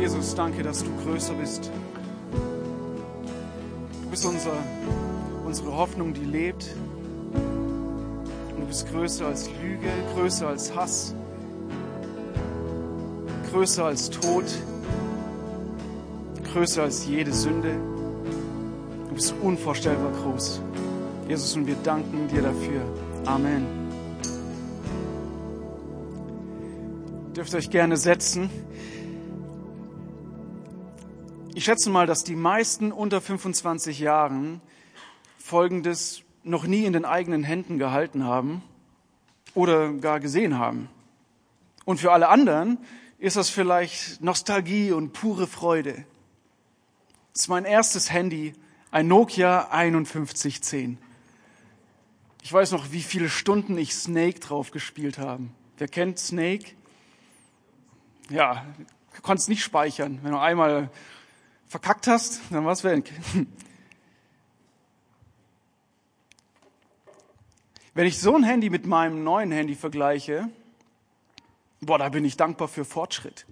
Jesus, danke, dass du größer bist. Du bist unser, unsere Hoffnung, die lebt. Und du bist größer als Lüge, größer als Hass, größer als Tod, größer als jede Sünde. Du bist unvorstellbar groß. Jesus, und wir danken dir dafür. Amen. Ihr dürft euch gerne setzen. Ich schätze mal, dass die meisten unter 25 Jahren Folgendes noch nie in den eigenen Händen gehalten haben oder gar gesehen haben. Und für alle anderen ist das vielleicht Nostalgie und pure Freude. Das ist mein erstes Handy, ein Nokia 5110. Ich weiß noch, wie viele Stunden ich Snake drauf gespielt habe. Wer kennt Snake? Ja, du konntest nicht speichern. Wenn du einmal verkackt hast, dann war es weg. Wenn ich so ein Handy mit meinem neuen Handy vergleiche, boah, da bin ich dankbar für Fortschritt.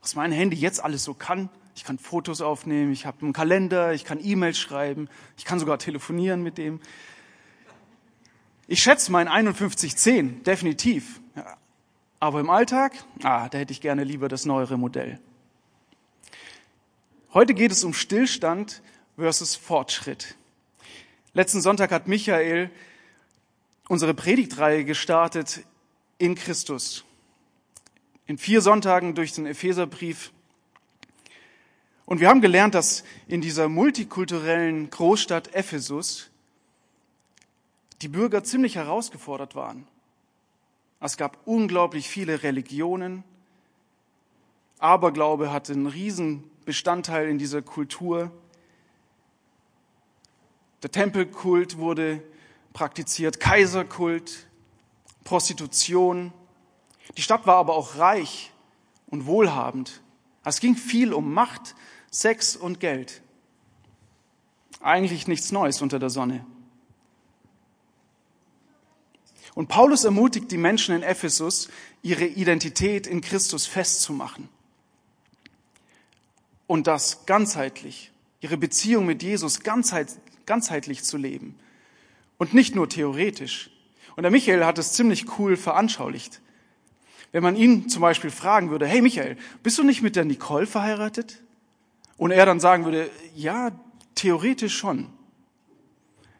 Was mein Handy jetzt alles so kann. Ich kann Fotos aufnehmen, ich habe einen Kalender, ich kann E-Mails schreiben, ich kann sogar telefonieren mit dem. Ich schätze mein 5110, definitiv. Aber im Alltag, ah, da hätte ich gerne lieber das neuere Modell. Heute geht es um Stillstand versus Fortschritt. Letzten Sonntag hat Michael unsere Predigtreihe gestartet in Christus. In vier Sonntagen durch den Epheserbrief. Und wir haben gelernt, dass in dieser multikulturellen Großstadt Ephesus die Bürger ziemlich herausgefordert waren. Es gab unglaublich viele Religionen. Aberglaube hatte einen riesen Bestandteil in dieser Kultur. Der Tempelkult wurde praktiziert, Kaiserkult, Prostitution. Die Stadt war aber auch reich und wohlhabend. Es ging viel um Macht, Sex und Geld. Eigentlich nichts Neues unter der Sonne. Und Paulus ermutigt die Menschen in Ephesus, ihre Identität in Christus festzumachen und das ganzheitlich, ihre Beziehung mit Jesus ganzheit, ganzheitlich zu leben und nicht nur theoretisch. Und der Michael hat es ziemlich cool veranschaulicht. Wenn man ihn zum Beispiel fragen würde, hey Michael, bist du nicht mit der Nicole verheiratet? Und er dann sagen würde, ja, theoretisch schon.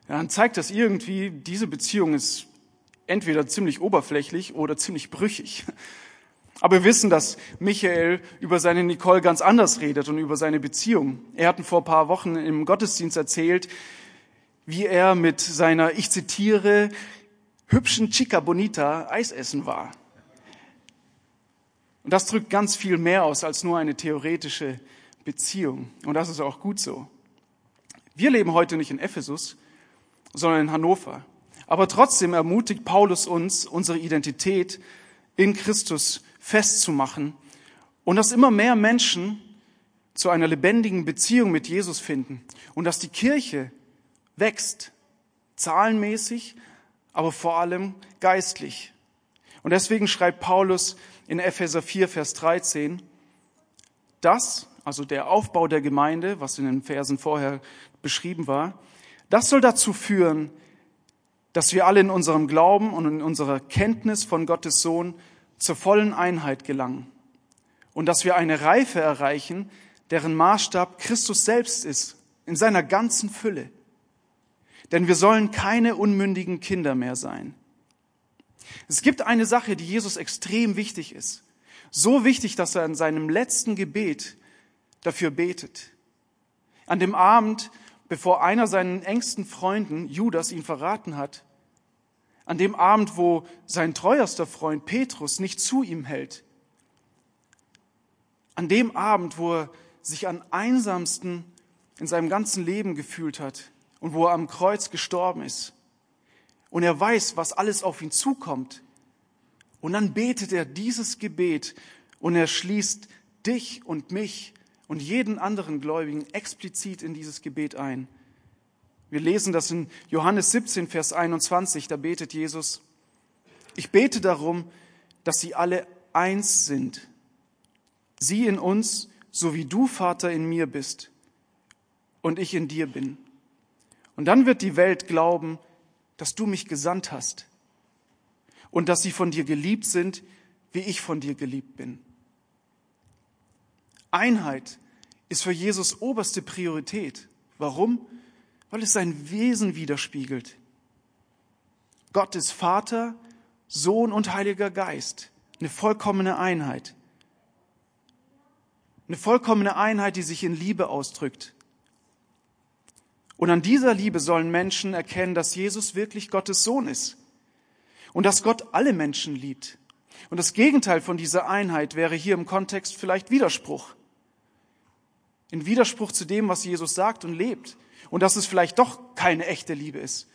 Dann zeigt das irgendwie, diese Beziehung ist entweder ziemlich oberflächlich oder ziemlich brüchig. Aber wir wissen, dass Michael über seine Nicole ganz anders redet und über seine Beziehung. Er hat vor ein paar Wochen im Gottesdienst erzählt, wie er mit seiner, ich zitiere, hübschen Chica Bonita Eisessen war. Und das drückt ganz viel mehr aus als nur eine theoretische Beziehung. Und das ist auch gut so. Wir leben heute nicht in Ephesus, sondern in Hannover. Aber trotzdem ermutigt Paulus uns, unsere Identität in Christus festzumachen und dass immer mehr Menschen zu einer lebendigen Beziehung mit Jesus finden und dass die Kirche wächst, zahlenmäßig, aber vor allem geistlich. Und deswegen schreibt Paulus in Epheser 4, Vers 13, das, also der Aufbau der Gemeinde, was in den Versen vorher beschrieben war, das soll dazu führen, dass wir alle in unserem Glauben und in unserer Kenntnis von Gottes Sohn zur vollen Einheit gelangen und dass wir eine Reife erreichen, deren Maßstab Christus selbst ist, in seiner ganzen Fülle. Denn wir sollen keine unmündigen Kinder mehr sein. Es gibt eine Sache, die Jesus extrem wichtig ist. So wichtig, dass er in seinem letzten Gebet dafür betet. An dem Abend, bevor einer seinen engsten Freunden, Judas, ihn verraten hat, an dem Abend, wo sein treuerster Freund Petrus nicht zu ihm hält, an dem Abend, wo er sich am einsamsten in seinem ganzen Leben gefühlt hat und wo er am Kreuz gestorben ist. Und er weiß, was alles auf ihn zukommt. Und dann betet er dieses Gebet und er schließt dich und mich und jeden anderen Gläubigen explizit in dieses Gebet ein. Wir lesen das in Johannes 17, Vers 21, da betet Jesus, ich bete darum, dass sie alle eins sind. Sie in uns, so wie du, Vater, in mir bist und ich in dir bin. Und dann wird die Welt glauben, dass du mich gesandt hast und dass sie von dir geliebt sind, wie ich von dir geliebt bin. Einheit ist für Jesus oberste Priorität. Warum? Weil es sein Wesen widerspiegelt. Gott ist Vater, Sohn und Heiliger Geist. Eine vollkommene Einheit. Eine vollkommene Einheit, die sich in Liebe ausdrückt. Und an dieser Liebe sollen Menschen erkennen, dass Jesus wirklich Gottes Sohn ist und dass Gott alle Menschen liebt. Und das Gegenteil von dieser Einheit wäre hier im Kontext vielleicht Widerspruch. In Widerspruch zu dem, was Jesus sagt und lebt. Und dass es vielleicht doch keine echte Liebe ist,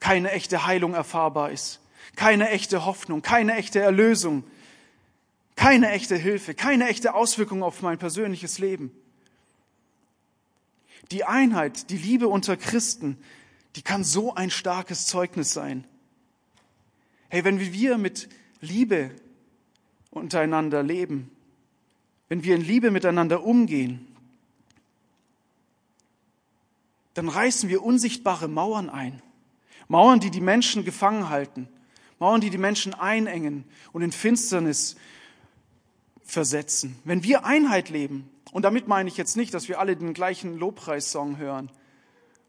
keine echte Heilung erfahrbar ist, keine echte Hoffnung, keine echte Erlösung, keine echte Hilfe, keine echte Auswirkung auf mein persönliches Leben. Die Einheit, die Liebe unter Christen, die kann so ein starkes Zeugnis sein. Hey, wenn wir mit Liebe untereinander leben, wenn wir in Liebe miteinander umgehen, dann reißen wir unsichtbare Mauern ein. Mauern, die die Menschen gefangen halten. Mauern, die die Menschen einengen und in Finsternis versetzen. Wenn wir Einheit leben, und damit meine ich jetzt nicht, dass wir alle den gleichen Lobpreissong hören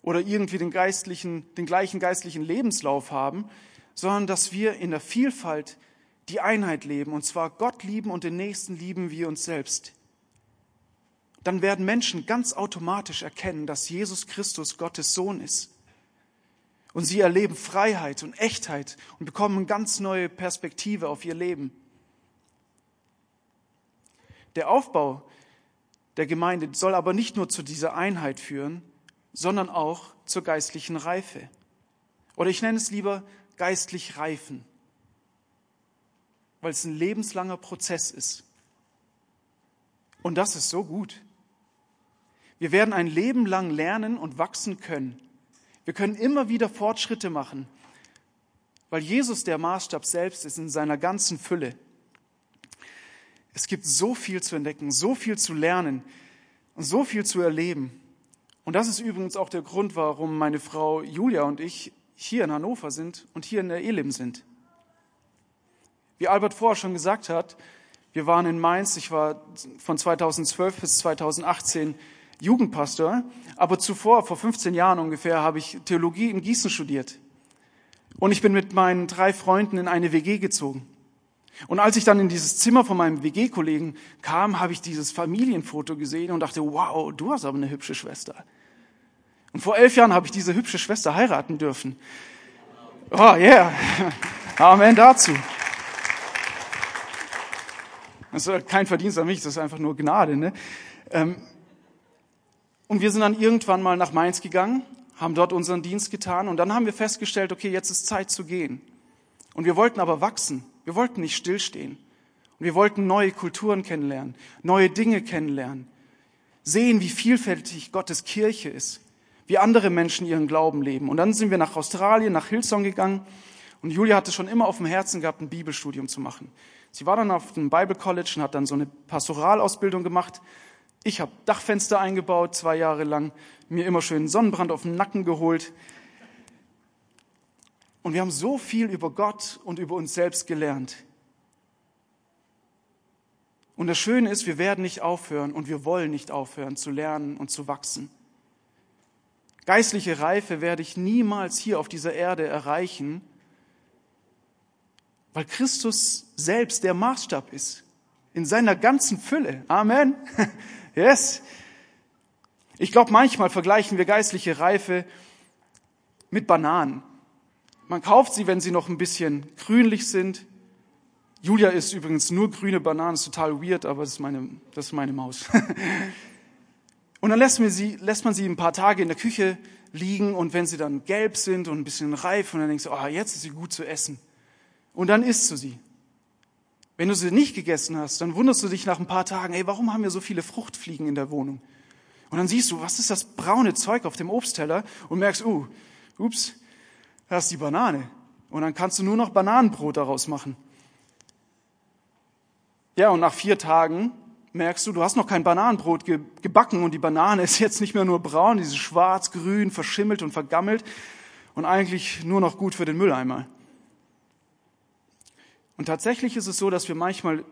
oder irgendwie den, geistlichen, den gleichen geistlichen Lebenslauf haben, sondern dass wir in der Vielfalt die Einheit leben, und zwar Gott lieben und den Nächsten lieben wie uns selbst. Dann werden Menschen ganz automatisch erkennen, dass Jesus Christus Gottes Sohn ist. Und sie erleben Freiheit und Echtheit und bekommen eine ganz neue Perspektive auf ihr Leben. Der Aufbau der Gemeinde soll aber nicht nur zu dieser Einheit führen, sondern auch zur geistlichen Reife. Oder ich nenne es lieber geistlich reifen, weil es ein lebenslanger Prozess ist. Und das ist so gut. Wir werden ein Leben lang lernen und wachsen können. Wir können immer wieder Fortschritte machen, weil Jesus der Maßstab selbst ist in seiner ganzen Fülle. Es gibt so viel zu entdecken, so viel zu lernen und so viel zu erleben. Und das ist übrigens auch der Grund, warum meine Frau Julia und ich hier in Hannover sind und hier in der Elim sind. Wie Albert vorher schon gesagt hat, wir waren in Mainz, ich war von 2012 bis 2018 Jugendpastor, aber zuvor, vor 15 Jahren ungefähr, habe ich Theologie in Gießen studiert. Und ich bin mit meinen drei Freunden in eine WG gezogen. Und als ich dann in dieses Zimmer von meinem WG-Kollegen kam, habe ich dieses Familienfoto gesehen und dachte, wow, du hast aber eine hübsche Schwester. Und vor elf Jahren habe ich diese hübsche Schwester heiraten dürfen. Oh yeah. Amen dazu. Das ist kein Verdienst an mich, das ist einfach nur Gnade. Ne? Und wir sind dann irgendwann mal nach Mainz gegangen, haben dort unseren Dienst getan und dann haben wir festgestellt, okay, jetzt ist Zeit zu gehen. Und wir wollten aber wachsen. Wir wollten nicht stillstehen. Und wir wollten neue Kulturen kennenlernen, neue Dinge kennenlernen, sehen, wie vielfältig Gottes Kirche ist, wie andere Menschen ihren Glauben leben. Und dann sind wir nach Australien, nach Hillsong gegangen. Und Julia hatte schon immer auf dem Herzen gehabt, ein Bibelstudium zu machen. Sie war dann auf dem Bible College und hat dann so eine Pastoralausbildung gemacht. Ich habe Dachfenster eingebaut, zwei Jahre lang, mir immer schön Sonnenbrand auf den Nacken geholt. Und wir haben so viel über Gott und über uns selbst gelernt. Und das Schöne ist, wir werden nicht aufhören und wir wollen nicht aufhören zu lernen und zu wachsen. Geistliche Reife werde ich niemals hier auf dieser Erde erreichen, weil Christus selbst der Maßstab ist. In seiner ganzen Fülle. Amen. Yes. Ich glaube, manchmal vergleichen wir geistliche Reife mit Bananen. Man kauft sie, wenn sie noch ein bisschen grünlich sind. Julia isst übrigens nur grüne Bananen, ist total weird, aber das ist meine, das ist meine Maus. Und dann lässt man, sie, lässt man sie ein paar Tage in der Küche liegen und wenn sie dann gelb sind und ein bisschen reif und dann denkst du, oh, jetzt ist sie gut zu essen. Und dann isst du sie. Wenn du sie nicht gegessen hast, dann wunderst du dich nach ein paar Tagen, ey, warum haben wir so viele Fruchtfliegen in der Wohnung? Und dann siehst du, was ist das braune Zeug auf dem Obstteller und merkst, uh, ups, da ist die Banane. Und dann kannst du nur noch Bananenbrot daraus machen. Ja, und nach vier Tagen merkst du, du hast noch kein Bananenbrot gebacken und die Banane ist jetzt nicht mehr nur braun, die ist schwarz, grün, verschimmelt und vergammelt und eigentlich nur noch gut für den Mülleimer. Und tatsächlich ist es so, dass wir manchmal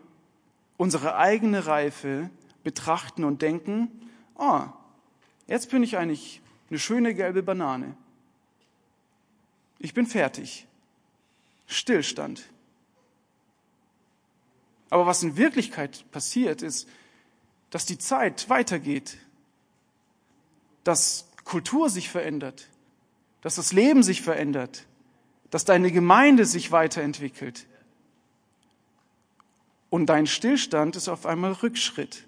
unsere eigene Reife betrachten und denken, oh, jetzt bin ich eigentlich eine schöne gelbe Banane. Ich bin fertig. Stillstand. Aber was in Wirklichkeit passiert, ist, dass die Zeit weitergeht, dass Kultur sich verändert, dass das Leben sich verändert, dass deine Gemeinde sich weiterentwickelt. Und dein Stillstand ist auf einmal Rückschritt.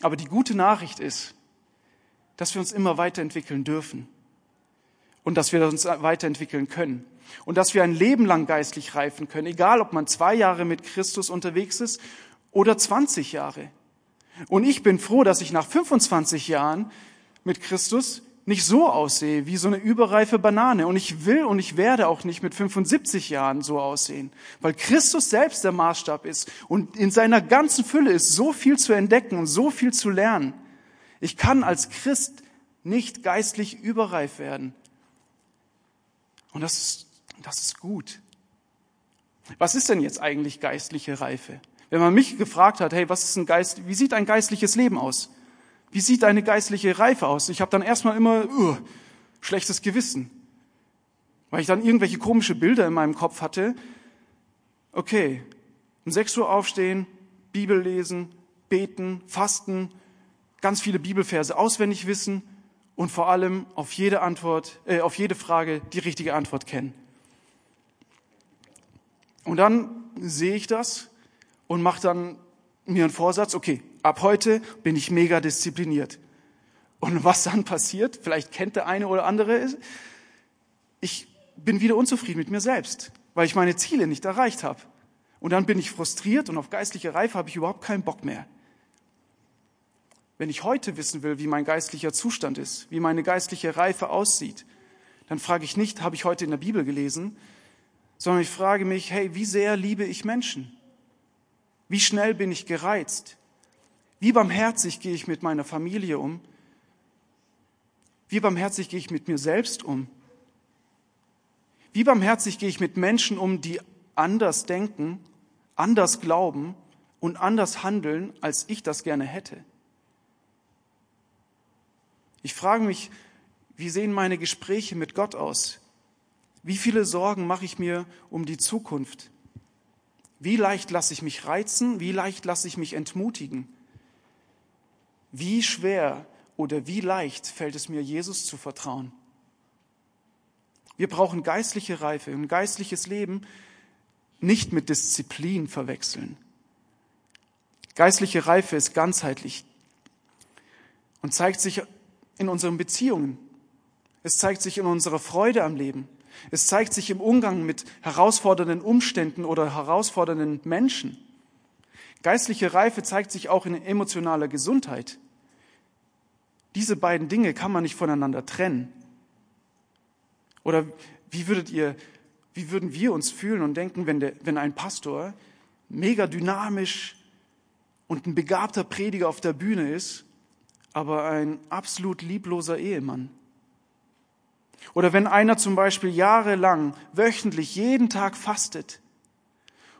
Aber die gute Nachricht ist, dass wir uns immer weiterentwickeln dürfen und dass wir uns weiterentwickeln können und dass wir ein Leben lang geistlich reifen können, egal ob man zwei Jahre mit Christus unterwegs ist oder 20 Jahre. Und ich bin froh, dass ich nach 25 Jahren mit Christus nicht so aussehe wie so eine überreife Banane. Und ich will und ich werde auch nicht mit 75 Jahren so aussehen, weil Christus selbst der Maßstab ist und in seiner ganzen Fülle ist so viel zu entdecken und so viel zu lernen. Ich kann als Christ nicht geistlich überreif werden. Und das ist, das ist gut. Was ist denn jetzt eigentlich geistliche Reife? Wenn man mich gefragt hat, hey, was ist ein Geist, wie sieht ein geistliches Leben aus? Wie sieht eine geistliche Reife aus? Ich habe dann erstmal immer uh, schlechtes Gewissen, weil ich dann irgendwelche komische Bilder in meinem Kopf hatte. Okay, um 6 Uhr aufstehen, Bibel lesen, beten, fasten, ganz viele Bibelverse auswendig wissen und vor allem auf jede Antwort, äh, auf jede Frage die richtige Antwort kennen. Und dann sehe ich das und mache dann mir einen Vorsatz, okay, ab heute bin ich mega diszipliniert. Und was dann passiert, vielleicht kennt der eine oder andere, ich bin wieder unzufrieden mit mir selbst, weil ich meine Ziele nicht erreicht habe. Und dann bin ich frustriert und auf geistliche Reife habe ich überhaupt keinen Bock mehr. Wenn ich heute wissen will, wie mein geistlicher Zustand ist, wie meine geistliche Reife aussieht, dann frage ich nicht, habe ich heute in der Bibel gelesen, sondern ich frage mich, hey, wie sehr liebe ich Menschen? Wie schnell bin ich gereizt? Wie barmherzig gehe ich mit meiner Familie um? Wie barmherzig gehe ich mit mir selbst um? Wie barmherzig gehe ich mit Menschen um, die anders denken, anders glauben und anders handeln, als ich das gerne hätte? Ich frage mich, wie sehen meine Gespräche mit Gott aus? Wie viele Sorgen mache ich mir um die Zukunft? Wie leicht lasse ich mich reizen? Wie leicht lasse ich mich entmutigen? Wie schwer oder wie leicht fällt es mir, Jesus zu vertrauen? Wir brauchen geistliche Reife und geistliches Leben nicht mit Disziplin verwechseln. Geistliche Reife ist ganzheitlich und zeigt sich in unseren Beziehungen. Es zeigt sich in unserer Freude am Leben. Es zeigt sich im Umgang mit herausfordernden Umständen oder herausfordernden Menschen. Geistliche Reife zeigt sich auch in emotionaler Gesundheit. Diese beiden Dinge kann man nicht voneinander trennen. Oder wie würdet ihr, wie würden wir uns fühlen und denken, wenn, der, wenn ein Pastor mega dynamisch und ein begabter Prediger auf der Bühne ist aber ein absolut liebloser Ehemann. Oder wenn einer zum Beispiel jahrelang, wöchentlich, jeden Tag fastet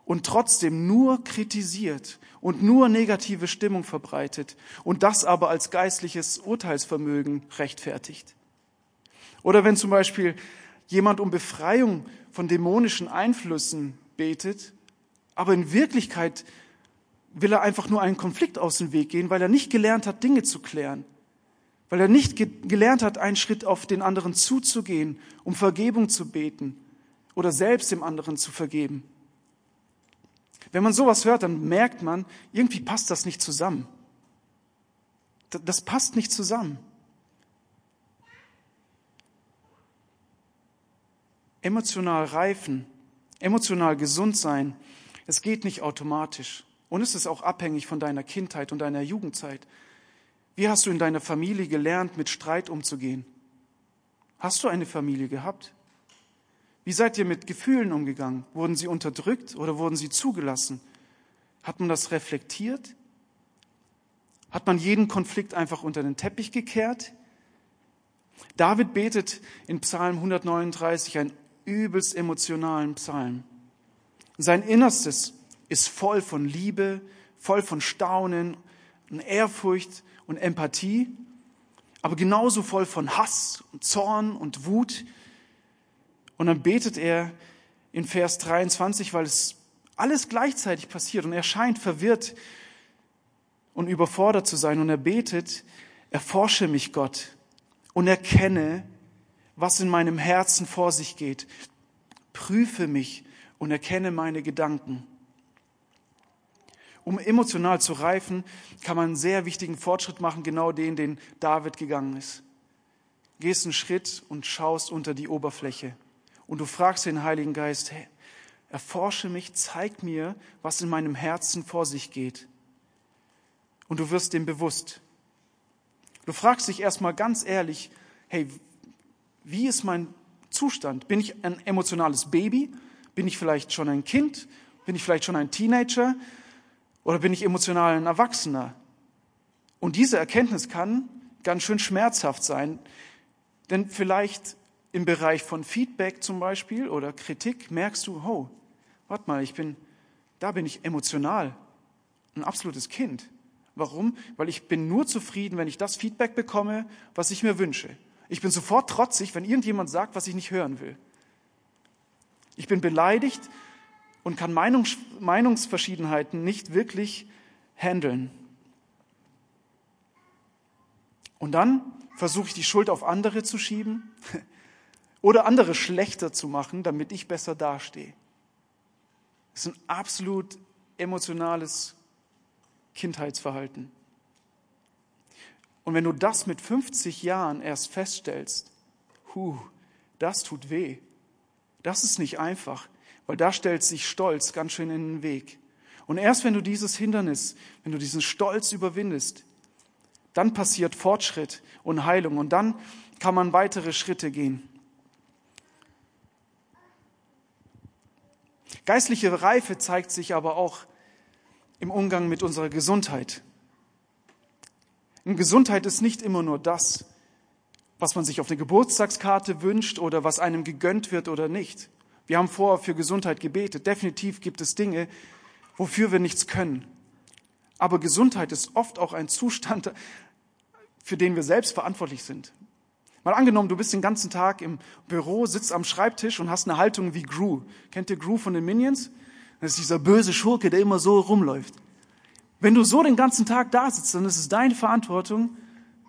und trotzdem nur kritisiert und nur negative Stimmung verbreitet und das aber als geistliches Urteilsvermögen rechtfertigt. Oder wenn zum Beispiel jemand um Befreiung von dämonischen Einflüssen betet, aber in Wirklichkeit will er einfach nur einen Konflikt aus dem Weg gehen, weil er nicht gelernt hat, Dinge zu klären. Weil er nicht ge gelernt hat, einen Schritt auf den anderen zuzugehen, um Vergebung zu beten oder selbst dem anderen zu vergeben. Wenn man sowas hört, dann merkt man, irgendwie passt das nicht zusammen. Das passt nicht zusammen. Emotional reifen, emotional gesund sein, es geht nicht automatisch. Und es ist auch abhängig von deiner Kindheit und deiner Jugendzeit. Wie hast du in deiner Familie gelernt, mit Streit umzugehen? Hast du eine Familie gehabt? Wie seid ihr mit Gefühlen umgegangen? Wurden sie unterdrückt oder wurden sie zugelassen? Hat man das reflektiert? Hat man jeden Konflikt einfach unter den Teppich gekehrt? David betet in Psalm 139 einen übelst emotionalen Psalm. Sein Innerstes ist voll von Liebe, voll von Staunen und Ehrfurcht und Empathie, aber genauso voll von Hass und Zorn und Wut. Und dann betet er in Vers 23, weil es alles gleichzeitig passiert und er scheint verwirrt und überfordert zu sein und er betet, erforsche mich Gott und erkenne, was in meinem Herzen vor sich geht. Prüfe mich und erkenne meine Gedanken. Um emotional zu reifen, kann man einen sehr wichtigen Fortschritt machen, genau den, den David gegangen ist. Gehst einen Schritt und schaust unter die Oberfläche. Und du fragst den Heiligen Geist, hey, erforsche mich, zeig mir, was in meinem Herzen vor sich geht. Und du wirst dem bewusst. Du fragst dich erstmal ganz ehrlich, hey, wie ist mein Zustand? Bin ich ein emotionales Baby? Bin ich vielleicht schon ein Kind? Bin ich vielleicht schon ein Teenager? Oder bin ich emotional ein Erwachsener? Und diese Erkenntnis kann ganz schön schmerzhaft sein, denn vielleicht im Bereich von Feedback zum Beispiel oder Kritik merkst du, oh, warte mal, ich bin, da bin ich emotional, ein absolutes Kind. Warum? Weil ich bin nur zufrieden, wenn ich das Feedback bekomme, was ich mir wünsche. Ich bin sofort trotzig, wenn irgendjemand sagt, was ich nicht hören will. Ich bin beleidigt und kann Meinungs Meinungsverschiedenheiten nicht wirklich handeln. Und dann versuche ich die Schuld auf andere zu schieben oder andere schlechter zu machen, damit ich besser dastehe. Das ist ein absolut emotionales Kindheitsverhalten. Und wenn du das mit 50 Jahren erst feststellst, hu, das tut weh. Das ist nicht einfach, weil da stellt sich Stolz ganz schön in den Weg. Und erst wenn du dieses Hindernis, wenn du diesen Stolz überwindest, dann passiert Fortschritt und Heilung und dann kann man weitere Schritte gehen. Geistliche Reife zeigt sich aber auch im Umgang mit unserer Gesundheit. Und Gesundheit ist nicht immer nur das, was man sich auf eine Geburtstagskarte wünscht oder was einem gegönnt wird oder nicht. Wir haben vorher für Gesundheit gebetet. Definitiv gibt es Dinge, wofür wir nichts können. Aber Gesundheit ist oft auch ein Zustand, für den wir selbst verantwortlich sind. Mal angenommen, du bist den ganzen Tag im Büro, sitzt am Schreibtisch und hast eine Haltung wie Gru. Kennt ihr Gru von den Minions? Das ist dieser böse Schurke, der immer so rumläuft. Wenn du so den ganzen Tag da sitzt, dann ist es deine Verantwortung,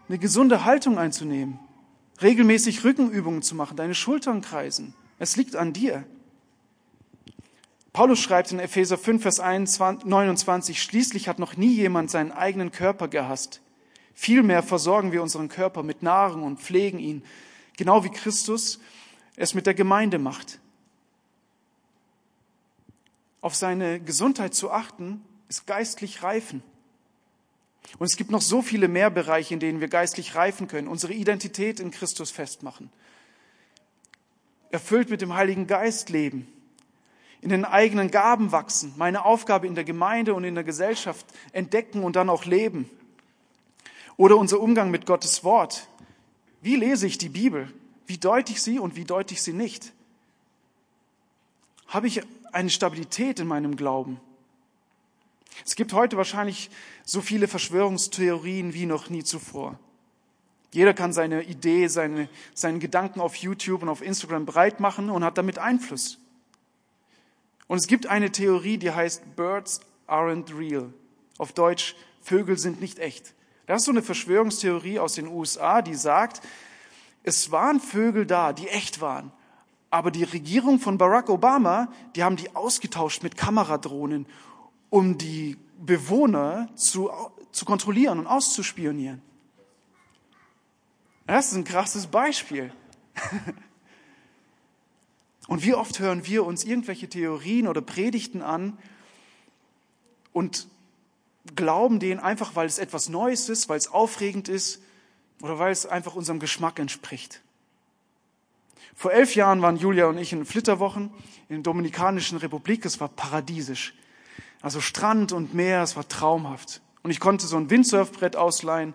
eine gesunde Haltung einzunehmen, regelmäßig Rückenübungen zu machen, deine Schultern kreisen. Es liegt an dir. Paulus schreibt in Epheser 5, Vers 29, schließlich hat noch nie jemand seinen eigenen Körper gehasst. Vielmehr versorgen wir unseren Körper mit Nahrung und pflegen ihn, genau wie Christus es mit der Gemeinde macht. Auf seine Gesundheit zu achten, ist geistlich reifen. Und es gibt noch so viele mehr Bereiche, in denen wir geistlich reifen können, unsere Identität in Christus festmachen, erfüllt mit dem Heiligen Geist leben, in den eigenen Gaben wachsen, meine Aufgabe in der Gemeinde und in der Gesellschaft entdecken und dann auch leben. Oder unser Umgang mit Gottes Wort. Wie lese ich die Bibel? Wie deute ich sie und wie deute ich sie nicht? Habe ich eine Stabilität in meinem Glauben? Es gibt heute wahrscheinlich so viele Verschwörungstheorien wie noch nie zuvor. Jeder kann seine Idee, seine, seinen Gedanken auf YouTube und auf Instagram breit machen und hat damit Einfluss. Und es gibt eine Theorie, die heißt Birds aren't real. Auf Deutsch, Vögel sind nicht echt. Das ist so eine Verschwörungstheorie aus den USA, die sagt, es waren Vögel da, die echt waren. Aber die Regierung von Barack Obama, die haben die ausgetauscht mit Kameradrohnen um die Bewohner zu, zu kontrollieren und auszuspionieren. Das ist ein krasses Beispiel. Und wie oft hören wir uns irgendwelche Theorien oder Predigten an und glauben denen einfach, weil es etwas Neues ist, weil es aufregend ist oder weil es einfach unserem Geschmack entspricht. Vor elf Jahren waren Julia und ich in Flitterwochen in der Dominikanischen Republik. Es war paradiesisch. Also Strand und Meer, es war traumhaft. Und ich konnte so ein Windsurfbrett ausleihen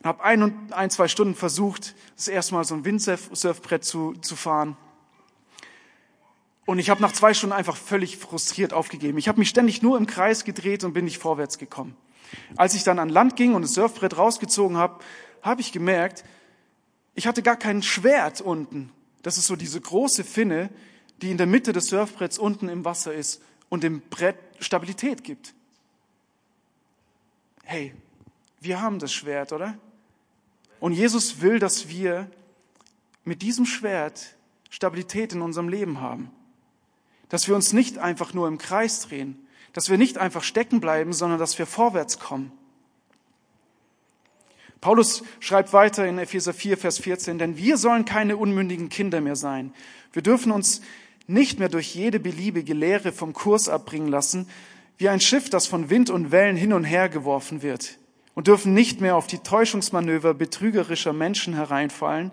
und habe ein, ein, zwei Stunden versucht, das erste Mal so ein Windsurfbrett zu, zu fahren. Und ich habe nach zwei Stunden einfach völlig frustriert aufgegeben. Ich habe mich ständig nur im Kreis gedreht und bin nicht vorwärts gekommen. Als ich dann an Land ging und das Surfbrett rausgezogen habe, habe ich gemerkt, ich hatte gar kein Schwert unten. Das ist so diese große Finne, die in der Mitte des Surfbretts unten im Wasser ist und dem Brett Stabilität gibt. Hey, wir haben das Schwert, oder? Und Jesus will, dass wir mit diesem Schwert Stabilität in unserem Leben haben. Dass wir uns nicht einfach nur im Kreis drehen, dass wir nicht einfach stecken bleiben, sondern dass wir vorwärts kommen. Paulus schreibt weiter in Epheser 4, Vers 14, denn wir sollen keine unmündigen Kinder mehr sein. Wir dürfen uns nicht mehr durch jede beliebige Lehre vom Kurs abbringen lassen, wie ein Schiff, das von Wind und Wellen hin und her geworfen wird, und dürfen nicht mehr auf die Täuschungsmanöver betrügerischer Menschen hereinfallen,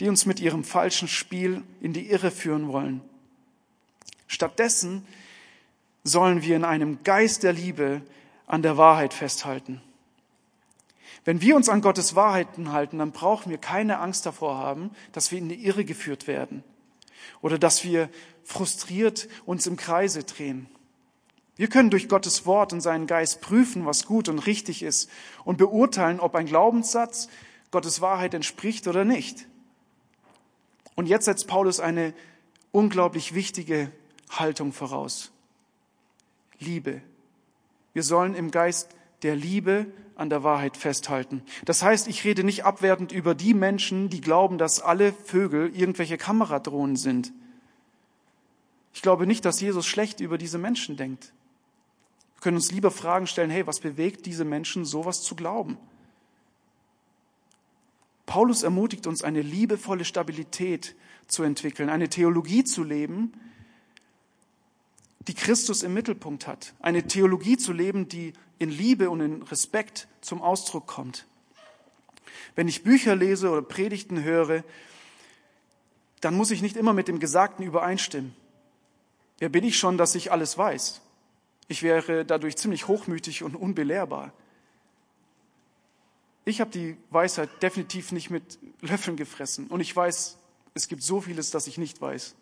die uns mit ihrem falschen Spiel in die Irre führen wollen. Stattdessen sollen wir in einem Geist der Liebe an der Wahrheit festhalten. Wenn wir uns an Gottes Wahrheiten halten, dann brauchen wir keine Angst davor haben, dass wir in die Irre geführt werden oder dass wir frustriert uns im Kreise drehen. Wir können durch Gottes Wort und seinen Geist prüfen, was gut und richtig ist und beurteilen, ob ein Glaubenssatz Gottes Wahrheit entspricht oder nicht. Und jetzt setzt Paulus eine unglaublich wichtige Haltung voraus. Liebe. Wir sollen im Geist der Liebe an der Wahrheit festhalten. Das heißt, ich rede nicht abwertend über die Menschen, die glauben, dass alle Vögel irgendwelche Kameradrohnen sind. Ich glaube nicht, dass Jesus schlecht über diese Menschen denkt. Wir können uns lieber Fragen stellen, hey, was bewegt diese Menschen, sowas zu glauben? Paulus ermutigt uns, eine liebevolle Stabilität zu entwickeln, eine Theologie zu leben, die Christus im Mittelpunkt hat. Eine Theologie zu leben, die in Liebe und in Respekt zum Ausdruck kommt. Wenn ich Bücher lese oder Predigten höre, dann muss ich nicht immer mit dem Gesagten übereinstimmen. Wer bin ich schon, dass ich alles weiß? Ich wäre dadurch ziemlich hochmütig und unbelehrbar. Ich habe die Weisheit definitiv nicht mit Löffeln gefressen und ich weiß, es gibt so vieles, das ich nicht weiß.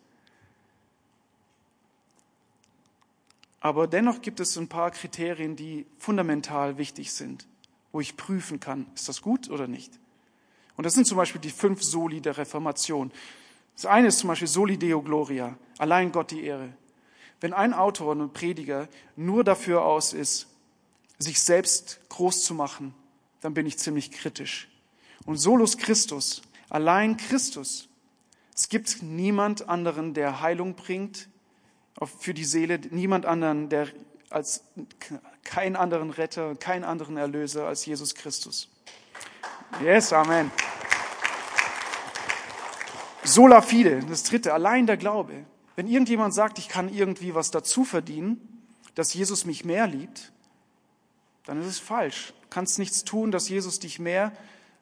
Aber dennoch gibt es ein paar Kriterien, die fundamental wichtig sind, wo ich prüfen kann, ist das gut oder nicht. Und das sind zum Beispiel die fünf Soli der Reformation. Das eine ist zum Beispiel Soli Deo Gloria, allein Gott die Ehre. Wenn ein Autor und Prediger nur dafür aus ist, sich selbst groß zu machen, dann bin ich ziemlich kritisch. Und Solus Christus, allein Christus. Es gibt niemand anderen, der Heilung bringt, für die Seele, niemand anderen, der als keinen anderen Retter, keinen anderen Erlöser als Jesus Christus. Yes, Amen. Sola fide, das dritte, allein der Glaube. Wenn irgendjemand sagt, ich kann irgendwie was dazu verdienen, dass Jesus mich mehr liebt, dann ist es falsch. Du kannst nichts tun, dass Jesus dich mehr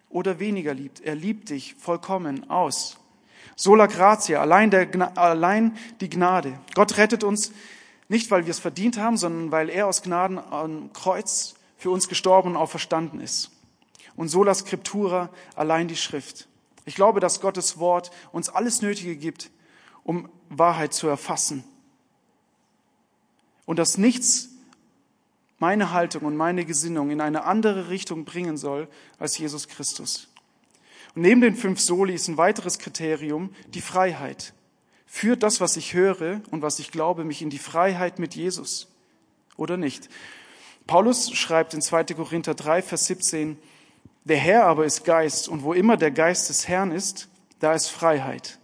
oder weniger liebt. Er liebt dich vollkommen aus. Sola gratia, allein, der, allein die Gnade. Gott rettet uns nicht, weil wir es verdient haben, sondern weil er aus Gnaden am Kreuz für uns gestorben und auferstanden ist. Und sola scriptura, allein die Schrift. Ich glaube, dass Gottes Wort uns alles Nötige gibt, um Wahrheit zu erfassen. Und dass nichts meine Haltung und meine Gesinnung in eine andere Richtung bringen soll als Jesus Christus. Und neben den fünf Soli ist ein weiteres Kriterium die Freiheit. Führt das, was ich höre und was ich glaube, mich in die Freiheit mit Jesus oder nicht? Paulus schreibt in 2. Korinther 3, Vers 17, der Herr aber ist Geist und wo immer der Geist des Herrn ist, da ist Freiheit.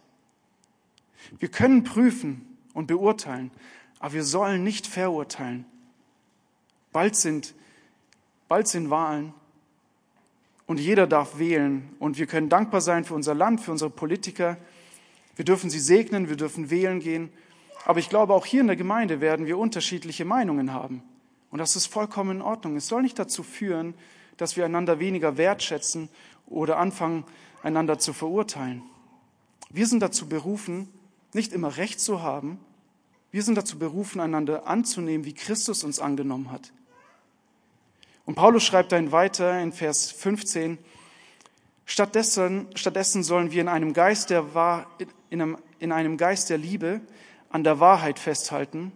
Wir können prüfen und beurteilen, aber wir sollen nicht verurteilen. Bald sind, bald sind Wahlen und jeder darf wählen. Und wir können dankbar sein für unser Land, für unsere Politiker. Wir dürfen sie segnen, wir dürfen wählen gehen. Aber ich glaube, auch hier in der Gemeinde werden wir unterschiedliche Meinungen haben. Und das ist vollkommen in Ordnung. Es soll nicht dazu führen, dass wir einander weniger wertschätzen oder anfangen, einander zu verurteilen. Wir sind dazu berufen, nicht immer Recht zu haben, Wir sind dazu berufen, einander anzunehmen, wie Christus uns angenommen hat. Und Paulus schreibt dann weiter in Vers 15, stattdessen, stattdessen sollen wir in einem Geist der, in einem, in einem Geist der Liebe an der Wahrheit festhalten,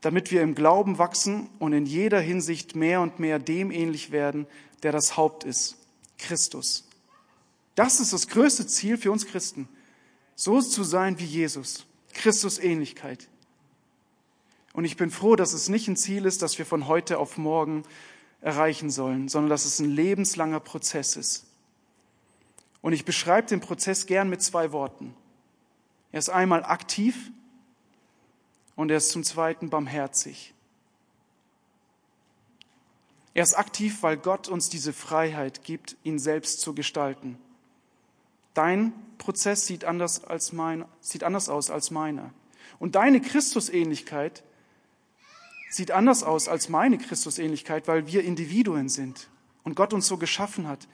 damit wir im Glauben wachsen und in jeder Hinsicht mehr und mehr dem ähnlich werden, der das Haupt ist, Christus. Das ist das größte Ziel für uns Christen, so zu sein wie Jesus, Christus Ähnlichkeit. Und ich bin froh, dass es nicht ein Ziel ist, das wir von heute auf morgen erreichen sollen, sondern dass es ein lebenslanger Prozess ist. Und ich beschreibe den Prozess gern mit zwei Worten. Er ist einmal aktiv und er ist zum Zweiten barmherzig. Er ist aktiv, weil Gott uns diese Freiheit gibt, ihn selbst zu gestalten. Dein Prozess sieht anders, als mein, sieht anders aus als meiner. Und deine Christusähnlichkeit sieht anders aus als meine Christusähnlichkeit, weil wir Individuen sind und Gott uns so geschaffen hat.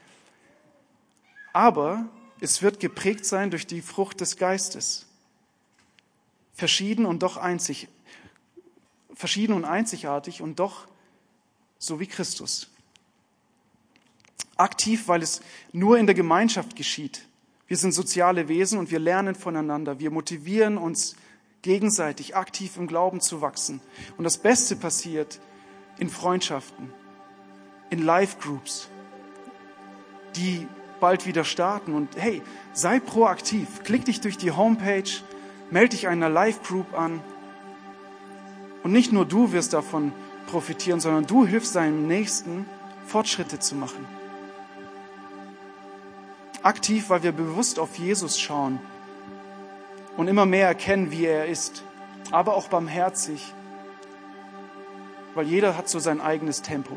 Aber es wird geprägt sein durch die Frucht des Geistes verschieden und doch einzig, verschieden und einzigartig und doch so wie Christus. Aktiv, weil es nur in der Gemeinschaft geschieht. Wir sind soziale Wesen und wir lernen voneinander. Wir motivieren uns gegenseitig aktiv im Glauben zu wachsen. Und das Beste passiert in Freundschaften, in Live-Groups, die bald wieder starten. Und hey, sei proaktiv. Klick dich durch die Homepage, Melde dich einer Live-Group an. Und nicht nur du wirst davon profitieren, sondern du hilfst deinem Nächsten, Fortschritte zu machen. Aktiv, weil wir bewusst auf Jesus schauen und immer mehr erkennen, wie er ist, aber auch barmherzig, weil jeder hat so sein eigenes Tempo.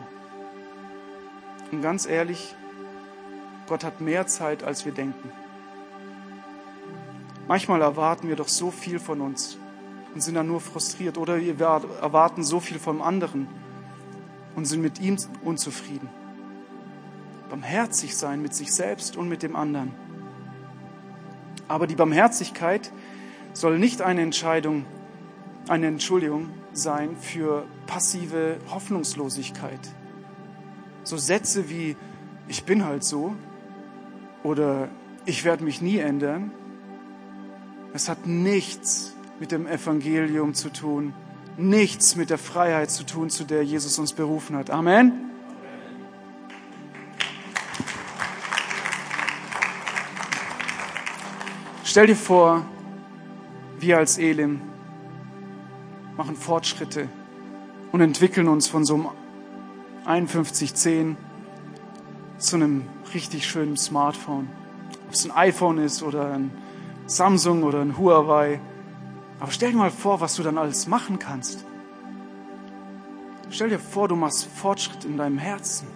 Und ganz ehrlich, Gott hat mehr Zeit, als wir denken. Manchmal erwarten wir doch so viel von uns und sind dann nur frustriert oder wir erwarten so viel vom anderen und sind mit ihm unzufrieden. Barmherzig sein mit sich selbst und mit dem anderen. Aber die Barmherzigkeit soll nicht eine Entscheidung, eine Entschuldigung sein für passive Hoffnungslosigkeit. So Sätze wie ich bin halt so oder ich werde mich nie ändern es hat nichts mit dem Evangelium zu tun, nichts mit der Freiheit zu tun, zu der Jesus uns berufen hat. Amen. Stell dir vor, wir als Elim machen Fortschritte und entwickeln uns von so einem 5110 zu einem richtig schönen Smartphone. Ob es ein iPhone ist oder ein Samsung oder ein Huawei. Aber stell dir mal vor, was du dann alles machen kannst. Stell dir vor, du machst Fortschritt in deinem Herzen.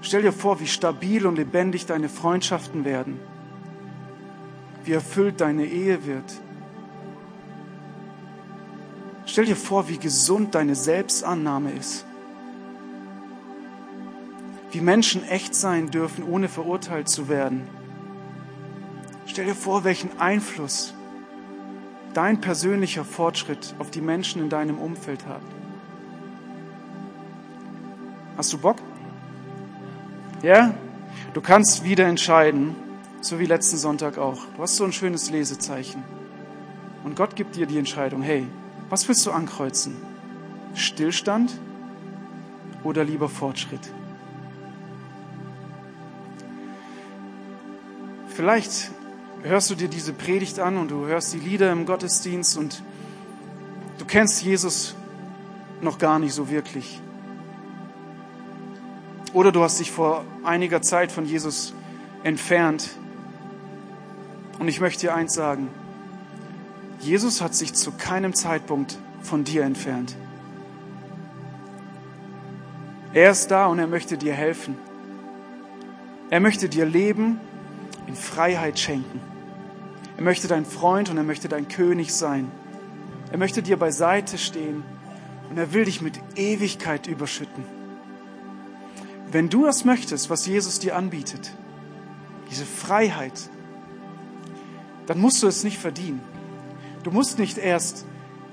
Stell dir vor, wie stabil und lebendig deine Freundschaften werden. Wie erfüllt deine Ehe wird. Stell dir vor, wie gesund deine Selbstannahme ist. Wie Menschen echt sein dürfen, ohne verurteilt zu werden Stell dir vor, welchen Einfluss dein persönlicher Fortschritt auf die Menschen in deinem Umfeld hat. Hast du Bock? Ja? Du kannst wieder entscheiden, so wie letzten Sonntag auch. Du hast so ein schönes Lesezeichen. Und Gott gibt dir die Entscheidung, hey, was willst du ankreuzen? Stillstand oder lieber Fortschritt? Vielleicht hörst du dir diese Predigt an und du hörst die Lieder im Gottesdienst und du kennst Jesus noch gar nicht so wirklich. Oder du hast dich vor einiger Zeit von Jesus entfernt. Und ich möchte dir eins sagen. Jesus hat sich zu keinem Zeitpunkt von dir entfernt. Er ist da und er möchte dir helfen. Er möchte dir Leben in Freiheit schenken. Er möchte dein Freund und er möchte dein König sein. Er möchte dir beiseite stehen und er will dich mit Ewigkeit überschütten. Wenn du das möchtest, was Jesus dir anbietet, diese Freiheit, dann musst du es nicht verdienen. Du musst nicht erst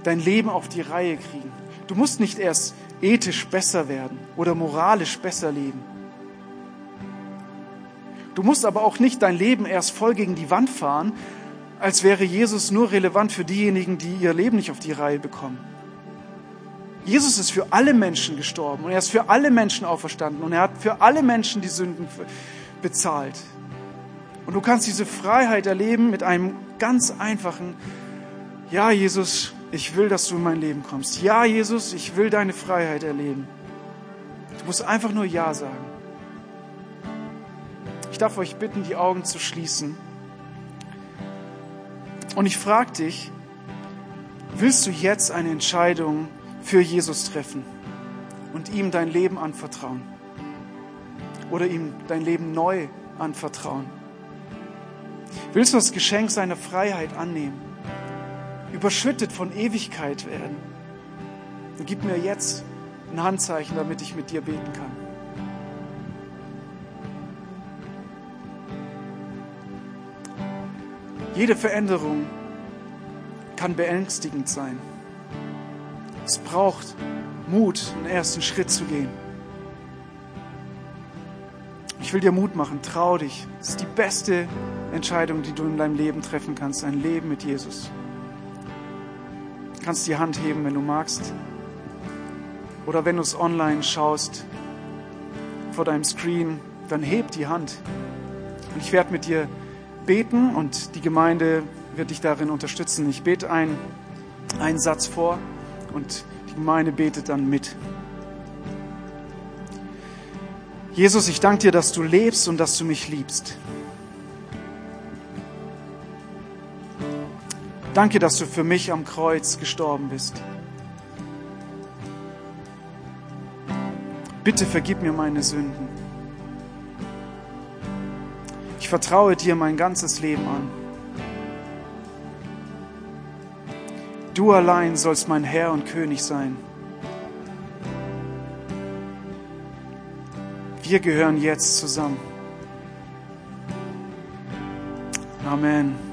dein Leben auf die Reihe kriegen. Du musst nicht erst ethisch besser werden oder moralisch besser leben. Du musst aber auch nicht dein Leben erst voll gegen die Wand fahren, als wäre Jesus nur relevant für diejenigen, die ihr Leben nicht auf die Reihe bekommen. Jesus ist für alle Menschen gestorben und er ist für alle Menschen auferstanden und er hat für alle Menschen die Sünden bezahlt. Und du kannst diese Freiheit erleben mit einem ganz einfachen, ja Jesus, ich will, dass du in mein Leben kommst. Ja Jesus, ich will deine Freiheit erleben. Du musst einfach nur Ja sagen. Ich darf euch bitten, die Augen zu schließen. Und ich frage dich, willst du jetzt eine Entscheidung für Jesus treffen und ihm dein Leben anvertrauen? Oder ihm dein Leben neu anvertrauen? Willst du das Geschenk seiner Freiheit annehmen? Überschüttet von Ewigkeit werden? Dann gib mir jetzt ein Handzeichen, damit ich mit dir beten kann. Jede Veränderung kann beängstigend sein. Es braucht Mut, einen ersten Schritt zu gehen. Ich will dir Mut machen, trau dich. Es ist die beste Entscheidung, die du in deinem Leben treffen kannst, ein Leben mit Jesus. Du kannst die Hand heben, wenn du magst. Oder wenn du es online schaust, vor deinem Screen, dann heb die Hand. Und ich werde mit dir beten und die Gemeinde wird dich darin unterstützen. Ich bete einen, einen Satz vor und die Gemeinde betet dann mit. Jesus, ich danke dir, dass du lebst und dass du mich liebst. Danke, dass du für mich am Kreuz gestorben bist. Bitte vergib mir meine Sünden. Ich vertraue dir mein ganzes Leben an. Du allein sollst mein Herr und König sein. Wir gehören jetzt zusammen. Amen.